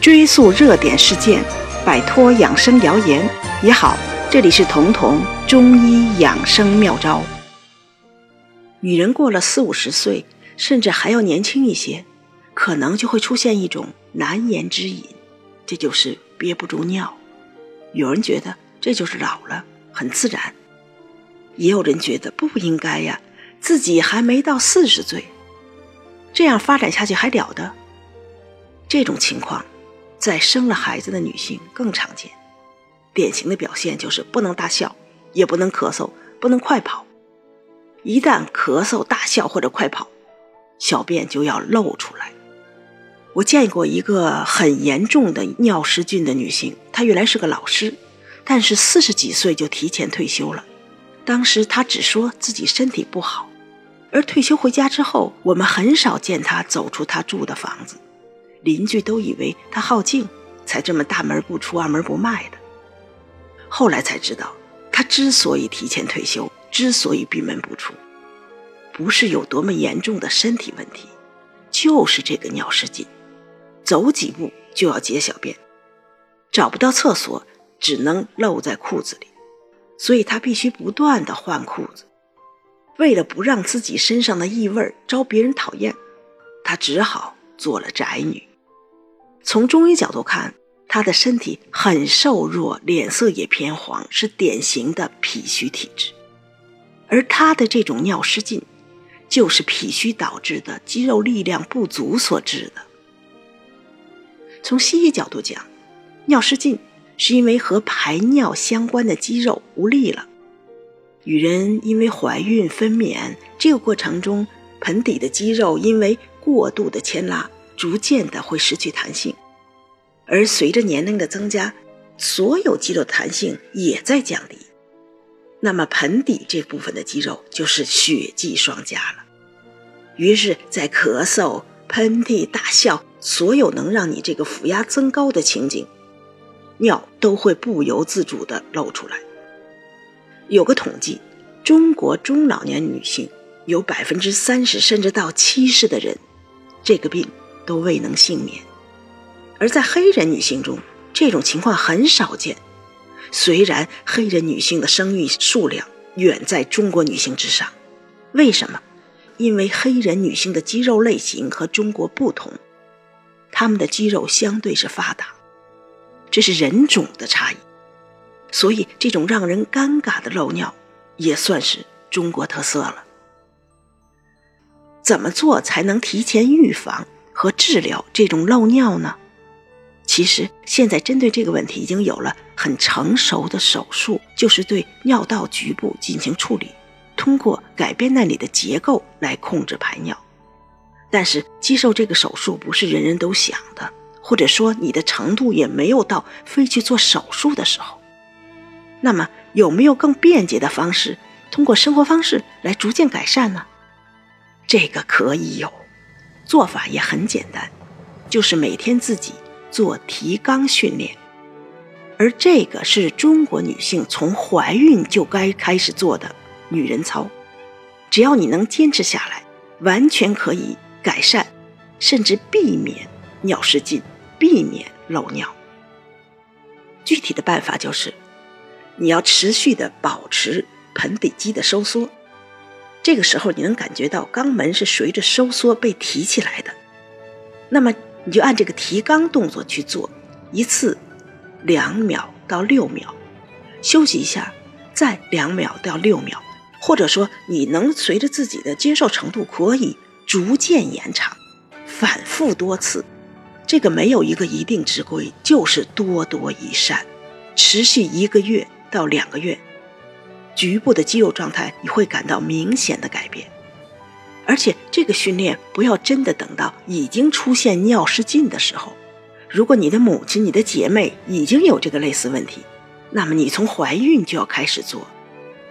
追溯热点事件，摆脱养生谣言也好。这里是彤彤中医养生妙招。女人过了四五十岁，甚至还要年轻一些，可能就会出现一种难言之隐，这就是憋不住尿。有人觉得这就是老了，很自然；也有人觉得不应该呀，自己还没到四十岁，这样发展下去还了得？这种情况。在生了孩子的女性更常见，典型的表现就是不能大笑，也不能咳嗽，不能快跑。一旦咳嗽、大笑或者快跑，小便就要漏出来。我见过一个很严重的尿失禁的女性，她原来是个老师，但是四十几岁就提前退休了。当时她只说自己身体不好，而退休回家之后，我们很少见她走出她住的房子。邻居都以为他好静，才这么大门不出二门不迈的。后来才知道，他之所以提前退休，之所以闭门不出，不是有多么严重的身体问题，就是这个尿失禁，走几步就要解小便，找不到厕所，只能漏在裤子里，所以他必须不断的换裤子。为了不让自己身上的异味招别人讨厌，他只好做了宅女。从中医角度看，他的身体很瘦弱，脸色也偏黄，是典型的脾虚体质。而他的这种尿失禁，就是脾虚导致的肌肉力量不足所致的。从西医角度讲，尿失禁是因为和排尿相关的肌肉无力了。女人因为怀孕分娩这个过程中，盆底的肌肉因为过度的牵拉。逐渐的会失去弹性，而随着年龄的增加，所有肌肉弹性也在降低。那么盆底这部分的肌肉就是血迹双加了。于是，在咳嗽、喷嚏、大笑，所有能让你这个腹压增高的情景，尿都会不由自主的漏出来。有个统计，中国中老年女性有百分之三十甚至到七十的人，这个病。都未能幸免，而在黑人女性中，这种情况很少见。虽然黑人女性的生育数量远在中国女性之上，为什么？因为黑人女性的肌肉类型和中国不同，她们的肌肉相对是发达，这是人种的差异。所以，这种让人尴尬的漏尿，也算是中国特色了。怎么做才能提前预防？和治疗这种漏尿呢？其实现在针对这个问题已经有了很成熟的手术，就是对尿道局部进行处理，通过改变那里的结构来控制排尿。但是接受这个手术不是人人都想的，或者说你的程度也没有到非去做手术的时候。那么有没有更便捷的方式，通过生活方式来逐渐改善呢？这个可以有。做法也很简单，就是每天自己做提肛训练，而这个是中国女性从怀孕就该开始做的女人操。只要你能坚持下来，完全可以改善，甚至避免尿失禁，避免漏尿。具体的办法就是，你要持续的保持盆底肌的收缩。这个时候，你能感觉到肛门是随着收缩被提起来的，那么你就按这个提肛动作去做，一次两秒到六秒，休息一下，再两秒到六秒，或者说你能随着自己的接受程度可以逐渐延长，反复多次，这个没有一个一定之规，就是多多益善，持续一个月到两个月。局部的肌肉状态，你会感到明显的改变，而且这个训练不要真的等到已经出现尿失禁的时候。如果你的母亲、你的姐妹已经有这个类似问题，那么你从怀孕就要开始做，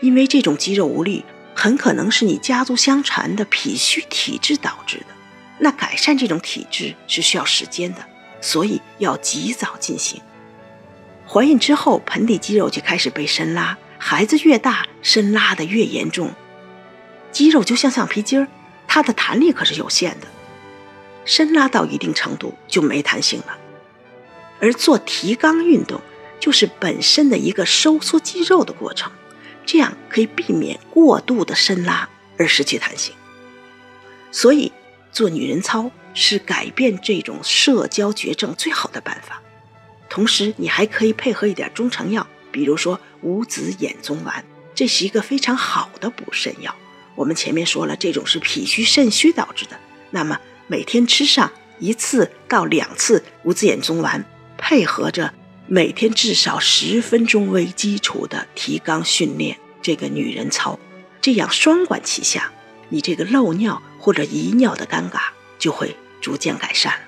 因为这种肌肉无力很可能是你家族相传的脾虚体质导致的。那改善这种体质是需要时间的，所以要及早进行。怀孕之后，盆底肌肉就开始被伸拉。孩子越大，伸拉的越严重，肌肉就像橡皮筋儿，它的弹力可是有限的，伸拉到一定程度就没弹性了。而做提肛运动就是本身的一个收缩肌肉的过程，这样可以避免过度的伸拉而失去弹性。所以做女人操是改变这种社交绝症最好的办法。同时，你还可以配合一点中成药，比如说五子衍宗丸，这是一个非常好的补肾药。我们前面说了，这种是脾虚肾虚导致的，那么每天吃上一次到两次五子衍宗丸，配合着每天至少十分钟为基础的提肛训练，这个女人操，这样双管齐下，你这个漏尿或者遗尿的尴尬就会逐渐改善了。